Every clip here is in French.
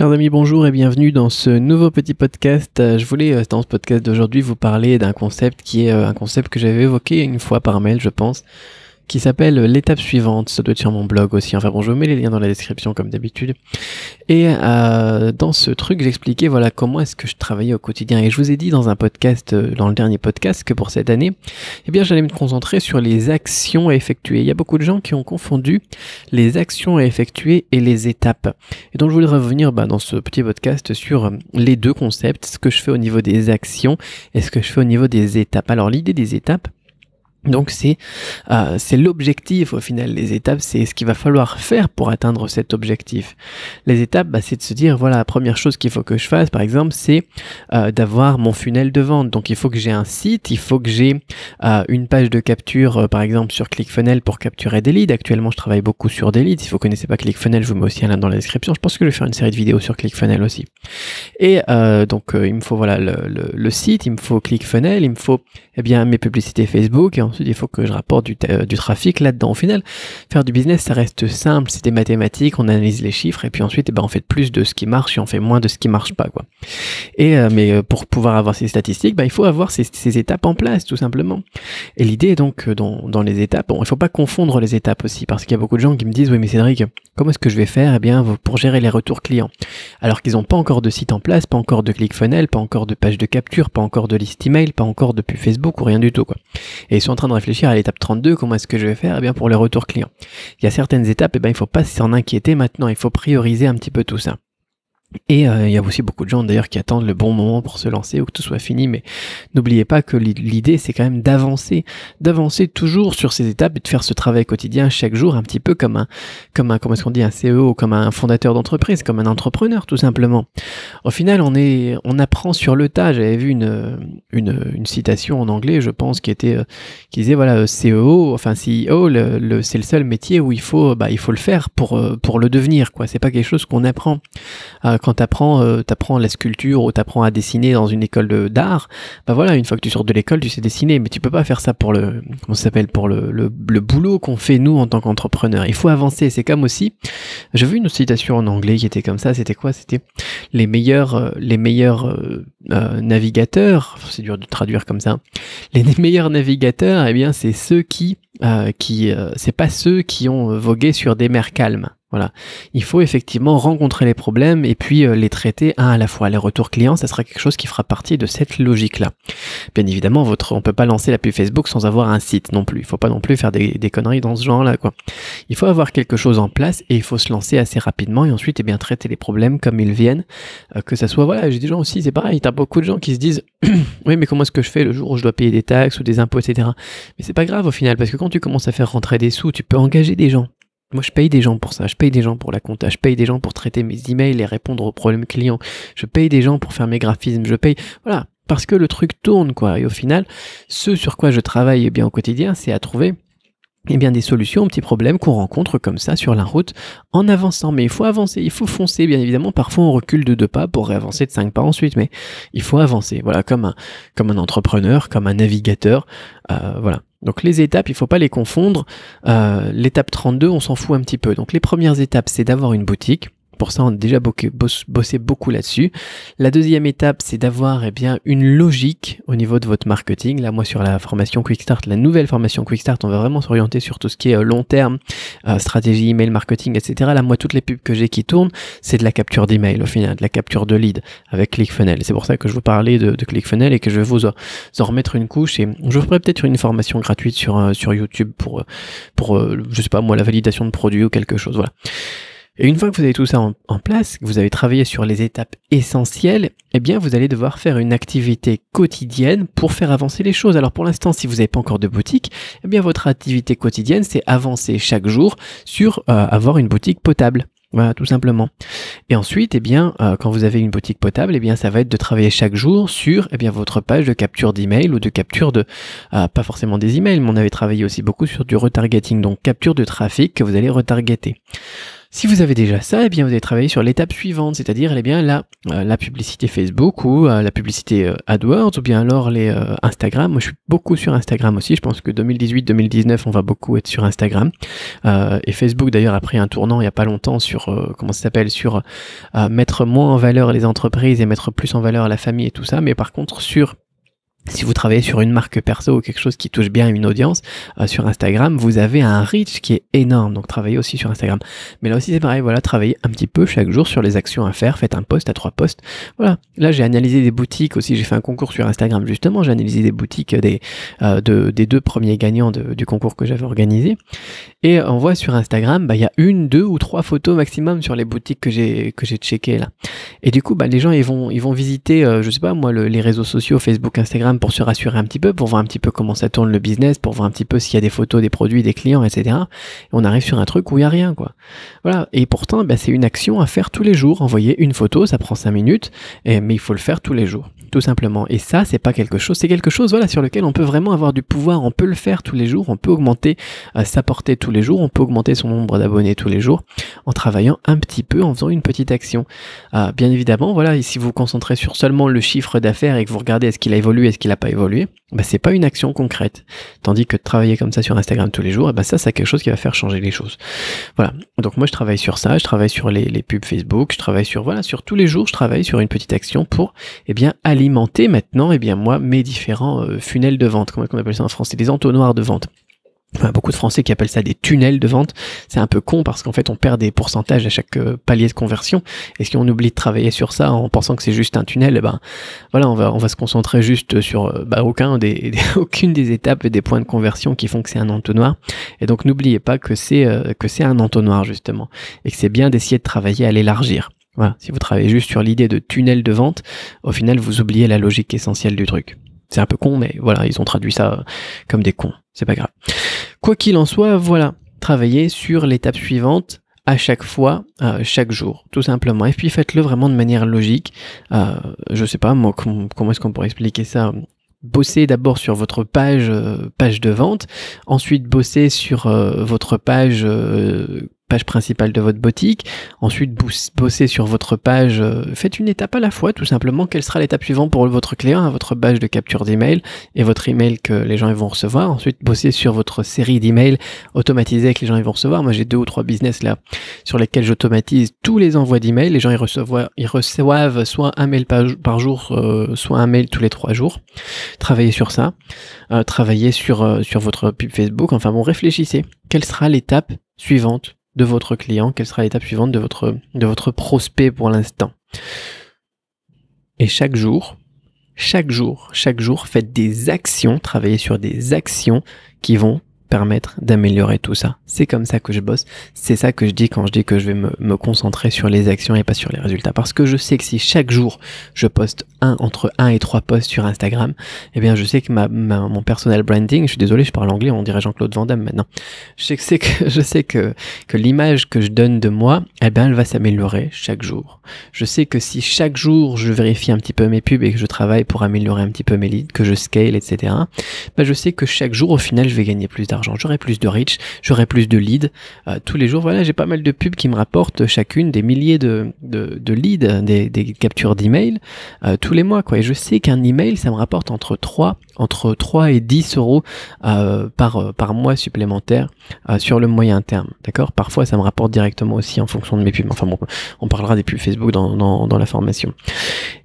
Chers amis, bonjour et bienvenue dans ce nouveau petit podcast. Euh, je voulais euh, dans ce podcast d'aujourd'hui vous parler d'un concept qui est euh, un concept que j'avais évoqué une fois par mail, je pense, qui s'appelle l'étape suivante. Ça doit être sur mon blog aussi. Enfin bon, je vous mets les liens dans la description comme d'habitude. Et euh, dans ce truc, j'expliquais voilà comment est-ce que je travaillais au quotidien. Et je vous ai dit dans un podcast, euh, dans le dernier podcast, que pour cette année, eh bien, j'allais me concentrer sur les actions à effectuer. Il y a beaucoup de gens qui ont confondu les actions à effectuer et les étapes. Et donc, je voulais revenir bah, dans ce petit podcast sur les deux concepts, ce que je fais au niveau des actions et ce que je fais au niveau des étapes. Alors, l'idée des étapes, donc c'est euh, l'objectif au final. Les étapes, c'est ce qu'il va falloir faire pour atteindre cet objectif. Les étapes, bah, c'est de se dire voilà, la première chose qu'il faut que je fasse, par exemple, c'est euh, d'avoir mon funnel de vente. Donc il faut que j'ai un site, il faut que j'ai euh, une page de capture, euh, par exemple sur ClickFunnels pour capturer des leads. Actuellement, je travaille beaucoup sur des leads. Si vous connaissez pas ClickFunnels, je vous mets aussi un lien dans la description. Je pense que je vais faire une série de vidéos sur ClickFunnels aussi. Et donc il me faut voilà le, le, site, il me faut ClickFunnels, il me faut eh bien mes publicités Facebook. Ensuite, il faut que je rapporte du, du trafic là-dedans. Au final, faire du business, ça reste simple, c'est des mathématiques, on analyse les chiffres et puis ensuite, eh ben, on fait plus de ce qui marche et on fait moins de ce qui marche pas, quoi. Et euh, mais euh, pour pouvoir avoir ces statistiques, ben, il faut avoir ces, étapes en place, tout simplement. Et l'idée donc euh, dans, dans, les étapes, bon, il faut pas confondre les étapes aussi, parce qu'il y a beaucoup de gens qui me disent, oui, mais Cédric, comment est-ce que je vais faire, eh bien, pour gérer les retours clients, alors qu'ils n'ont pas encore de site en place, pas encore de ClickFunnels, pas encore de page de capture, pas encore de liste email, pas encore de pub Facebook ou rien du tout, quoi. Et ils sont train de réfléchir à l'étape 32, comment est-ce que je vais faire Eh bien pour les retours clients. Il y a certaines étapes, eh bien il faut pas s'en inquiéter maintenant, il faut prioriser un petit peu tout ça. Et euh, il y a aussi beaucoup de gens d'ailleurs qui attendent le bon moment pour se lancer ou que tout soit fini, mais n'oubliez pas que l'idée c'est quand même d'avancer, d'avancer toujours sur ces étapes et de faire ce travail quotidien chaque jour, un petit peu comme un, comme un, comment est-ce qu'on dit, un CEO, comme un fondateur d'entreprise, comme un entrepreneur tout simplement. Au final, on est, on apprend sur le tas. J'avais vu une, une, une, citation en anglais, je pense, qui était, qui disait voilà, CEO, enfin CEO, le, le, c'est le seul métier où il faut, bah, il faut le faire pour, pour le devenir, quoi. C'est pas quelque chose qu'on apprend. Euh, quand t'apprends euh, apprends la sculpture ou t'apprends à dessiner dans une école d'art, bah voilà, une fois que tu sors de l'école, tu sais dessiner, mais tu peux pas faire ça pour le comment s'appelle pour le, le, boulot qu'on fait nous en tant qu'entrepreneur. Il faut avancer. C'est comme aussi, j'ai vu une citation en anglais qui était comme ça. C'était quoi? C'était les meilleurs euh, les meilleurs euh, euh, navigateurs. C'est dur de traduire comme ça. Les meilleurs navigateurs, eh bien, c'est ceux qui euh, qui c'est pas ceux qui ont vogué sur des mers calmes. Voilà. Il faut effectivement rencontrer les problèmes et puis euh, les traiter un à la fois. Les retours clients, ça sera quelque chose qui fera partie de cette logique-là. Bien évidemment, votre, on peut pas lancer la pub Facebook sans avoir un site non plus. Il faut pas non plus faire des, des conneries dans ce genre-là, quoi. Il faut avoir quelque chose en place et il faut se lancer assez rapidement et ensuite, eh bien, traiter les problèmes comme ils viennent. Euh, que ça soit, voilà, j'ai des gens aussi, c'est pareil. T'as beaucoup de gens qui se disent, oui, mais comment est-ce que je fais le jour où je dois payer des taxes ou des impôts, etc. Mais c'est pas grave au final parce que quand tu commences à faire rentrer des sous, tu peux engager des gens. Moi, je paye des gens pour ça. Je paye des gens pour la compta. Je paye des gens pour traiter mes emails et répondre aux problèmes clients. Je paye des gens pour faire mes graphismes. Je paye, voilà, parce que le truc tourne, quoi. Et au final, ce sur quoi je travaille eh bien au quotidien, c'est à trouver eh bien des solutions aux petits problèmes qu'on rencontre comme ça sur la route en avançant. Mais il faut avancer, il faut foncer, bien évidemment. Parfois on recule de deux pas pour réavancer de cinq pas ensuite, mais il faut avancer. Voilà, comme un, comme un entrepreneur, comme un navigateur. Euh, voilà. Donc les étapes, il faut pas les confondre. Euh, L'étape 32, on s'en fout un petit peu. Donc les premières étapes, c'est d'avoir une boutique. Pour ça, on a déjà bossé beaucoup là-dessus. La deuxième étape, c'est d'avoir eh bien une logique au niveau de votre marketing. Là, moi, sur la formation Quick Start, la nouvelle formation Quick Start, on va vraiment s'orienter sur tout ce qui est euh, long terme, euh, stratégie email marketing, etc. Là, moi, toutes les pubs que j'ai qui tournent, c'est de la capture d'email au final, de la capture de lead avec ClickFunnels. C'est pour ça que je vous parlais de, de ClickFunnels et que je vais vous en, remettre une couche. Et je vous ferai peut-être une formation gratuite sur euh, YouTube pour pour je sais pas moi la validation de produits ou quelque chose. Voilà. Et une fois que vous avez tout ça en, place, que vous avez travaillé sur les étapes essentielles, eh bien vous allez devoir faire une activité quotidienne pour faire avancer les choses. Alors pour l'instant, si vous n'avez pas encore de boutique, eh bien votre activité quotidienne, c'est avancer chaque jour sur euh, avoir une boutique potable. Voilà, tout simplement. Et ensuite, eh bien, euh, quand vous avez une boutique potable, eh bien, ça va être de travailler chaque jour sur, eh bien, votre page de capture d'email ou de capture de, euh, pas forcément des emails, mais on avait travaillé aussi beaucoup sur du retargeting, donc capture de trafic que vous allez retargeter. Si vous avez déjà ça, eh bien vous allez travailler sur l'étape suivante, c'est-à-dire eh bien la, euh, publicité Facebook ou euh, la publicité euh, AdWords ou bien alors les Instagram. Moi je suis beaucoup sur Instagram aussi, je pense que 2018-2019 on va beaucoup être sur Instagram. et Facebook d'ailleurs a pris un tournant il n'y a pas longtemps sur, comment ça s'appelle, sur mettre moins en valeur les entreprises et mettre plus en valeur la famille et tout ça, mais par contre sur si vous travaillez sur une marque perso ou quelque chose qui touche bien une audience euh, sur Instagram, vous avez un reach qui est énorme. Donc travaillez aussi sur Instagram. Mais là aussi c'est pareil, voilà, travaillez un petit peu chaque jour sur les actions à faire. Faites un post à trois posts. Voilà. Là j'ai analysé des boutiques aussi. J'ai fait un concours sur Instagram justement. J'ai analysé des boutiques des euh, de, des deux premiers gagnants du concours que j'avais organisé. Et on voit sur Instagram, bah il y a une, deux ou trois photos maximum sur les boutiques que j'ai que j'ai checké là. Et du coup, bah les gens ils vont ils vont visiter, euh, je sais pas moi, les réseaux sociaux, Facebook, Instagram pour se rassurer un petit peu, pour voir un petit peu comment ça tourne le business, pour voir un petit peu s'il y a des photos des produits, des clients, etc. Et on arrive sur un truc où il n'y a rien, quoi. Voilà. Et pourtant, bah, c'est une action à faire tous les jours. Envoyer une photo, ça prend 5 minutes, mais il faut le faire tous les jours, tout simplement. Et ça, c'est pas quelque chose, c'est quelque chose, voilà, sur lequel on peut vraiment avoir du pouvoir. On peut le faire tous les jours, on peut augmenter euh, sa portée tous les jours, on peut augmenter son nombre d'abonnés tous les jours en travaillant un petit peu, en faisant une petite action. Euh, bien évidemment, voilà, et si vous vous concentrez sur seulement le chiffre d'affaires et que vous regardez est-ce qu'il a évolué, est-ce qu'il n'a pas évolué, bah, c'est pas une action concrète. Tandis que travailler comme ça sur Instagram tous les jours, bah, ça, c'est quelque chose qui va faire changer les choses. Voilà. Donc moi, je travaille sur ça, je travaille sur les, les, pubs Facebook, je travaille sur, voilà, sur tous les jours, je travaille sur une petite action pour, eh bien, alimenter maintenant, eh bien, moi, mes différents euh, funnels de vente. Comment on appelle ça en français? Des entonnoirs de vente. Beaucoup de Français qui appellent ça des tunnels de vente. C'est un peu con parce qu'en fait, on perd des pourcentages à chaque euh, palier de conversion. Et si on oublie de travailler sur ça en pensant que c'est juste un tunnel, eh ben voilà, on va on va se concentrer juste sur euh, bah, aucun des, aucune des étapes et des points de conversion qui font que c'est un entonnoir. Et donc n'oubliez pas que c'est que c'est un entonnoir justement et que c'est bien d'essayer de travailler à l'élargir. Voilà, si vous travaillez juste sur l'idée de tunnel de vente, au final vous oubliez la logique essentielle du truc. C'est un peu con, mais voilà, ils ont traduit ça comme des cons. C'est pas grave. Quoi qu'il en soit, voilà, travaillez sur l'étape suivante à chaque fois, euh, chaque jour, tout simplement. Et puis faites-le vraiment de manière logique. Euh, je sais pas, moi, comment, est-ce qu'on pourrait expliquer ça? Bossez d'abord sur votre page, euh, page de vente, ensuite bossez sur euh, votre page page principale de votre boutique, ensuite bosser sur votre page, euh, faites une étape à la fois tout simplement, quelle sera l'étape suivante pour votre client, votre page de capture d'email et votre email que les gens vont recevoir, ensuite bosser sur votre série d'emails automatisés que les gens vont recevoir, moi j'ai deux ou trois business là sur lesquels j'automatise tous les envois d'emails, les gens ils reçoivent, ils reçoivent soit un mail par, jour, euh, soit un mail tous les trois jours, travaillez sur ça, euh, travaillez sur, sur votre pub Facebook, enfin bon réfléchissez, quelle sera l'étape suivante? De votre client, quelle sera l'étape suivante de votre, de votre prospect pour l'instant? Et chaque jour, chaque jour, chaque jour, faites des actions, travaillez sur des actions qui vont permettre d'améliorer tout ça. C'est comme ça que je bosse. C'est ça que je dis quand je dis que je vais me, concentrer sur les actions et pas sur les résultats. Parce que je sais que si chaque jour je poste un, entre 1 et 3 posts sur Instagram, eh bien je sais que ma, mon personal branding, je suis désolé, je parle anglais, on dirait Jean-Claude Van Damme maintenant. Je sais que, que, je sais que, que l'image que je donne de moi, eh bien elle va s'améliorer chaque jour. Je sais que si chaque jour je vérifie un petit peu mes pubs et que je travaille pour améliorer un petit peu mes leads, que je scale, etc., ben je sais que chaque jour au final je vais gagner plus d'argent j'aurai plus de reach, j'aurai plus de leads. Euh, tous les jours, voilà, j'ai pas mal de pubs qui me rapportent chacune des milliers de, leads, des, captures d'emails euh, tous les mois. Quoi. Et je sais qu'un email, ça me rapporte entre 3, entre 3 et 10 euros euh, par, par mois supplémentaire sur le moyen terme. D'accord? Parfois, ça me rapporte directement aussi en fonction de mes pubs. Enfin bon, on parlera des pubs Facebook dans, dans, dans la formation.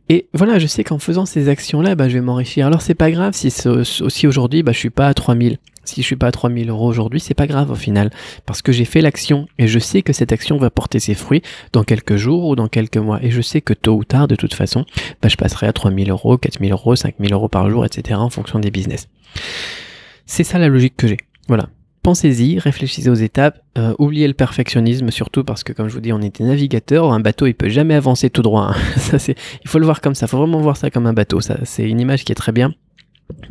Et voilà, je sais qu'en faisant ces actions-là, bah, je vais m'enrichir. Alors c'est pas grave si aussi aujourd'hui, bah, je suis pas à 3000. Si je suis pas à 3000 euros aujourd'hui, c'est pas grave au final, parce que j'ai fait l'action et je sais que cette action va porter ses fruits dans quelques jours ou dans quelques mois. Et je sais que tôt ou tard, de toute façon, bah, je passerai à 3000 euros, 4000 euros, 5000 euros par jour, etc. en fonction des business. C'est ça la logique que j'ai. Voilà. Pensez-y, réfléchissez aux étapes, euh, oubliez le perfectionnisme surtout parce que comme je vous dis, on était navigateur, un bateau il peut jamais avancer tout droit. Hein. Ça il faut le voir comme ça, il faut vraiment voir ça comme un bateau. C'est une image qui est très bien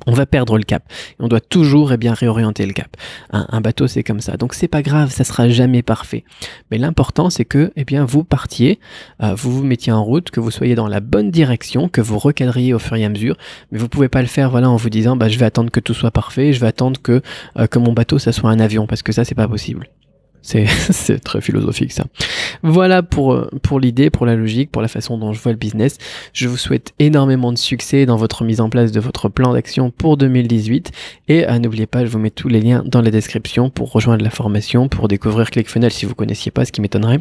on va perdre le cap. on doit toujours et eh bien réorienter le cap. Un, bateau, c'est comme ça. Donc c'est pas grave, ça sera jamais parfait. Mais l'important, c'est que eh bien vous partiez, euh, vous vous mettiez en route, que vous soyez dans la bonne direction, que vous recadriez au fur et à mesure. Mais vous pouvez pas le faire, voilà, en vous disant, bah je vais attendre que tout soit parfait, je vais attendre que euh, que mon bateau ça soit un avion, parce que ça c'est pas possible. C'est très philosophique ça. Voilà pour, pour l'idée, pour la logique, pour la façon dont je vois le business. Je vous souhaite énormément de succès dans votre mise en place de votre plan d'action pour 2018. Et euh, n'oubliez pas, je vous mets tous les liens dans la description pour rejoindre la formation, pour découvrir ClickFunnels si vous connaissiez pas, ce qui m'étonnerait,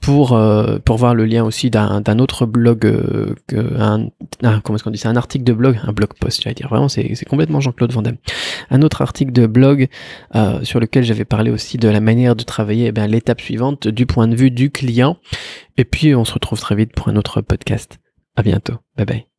pour, euh, pour voir le lien aussi d'un autre blog, euh, comment est-ce qu'on dit ça, un article de blog, un blog post, j'allais dire. Vraiment, c'est complètement Jean-Claude Van Damme. Un autre article de blog sur lequel j'avais parlé aussi de la manière de travailler eh l'étape suivante du point de vue du client. Et puis on se retrouve très vite pour un autre podcast. À bientôt. Bye bye.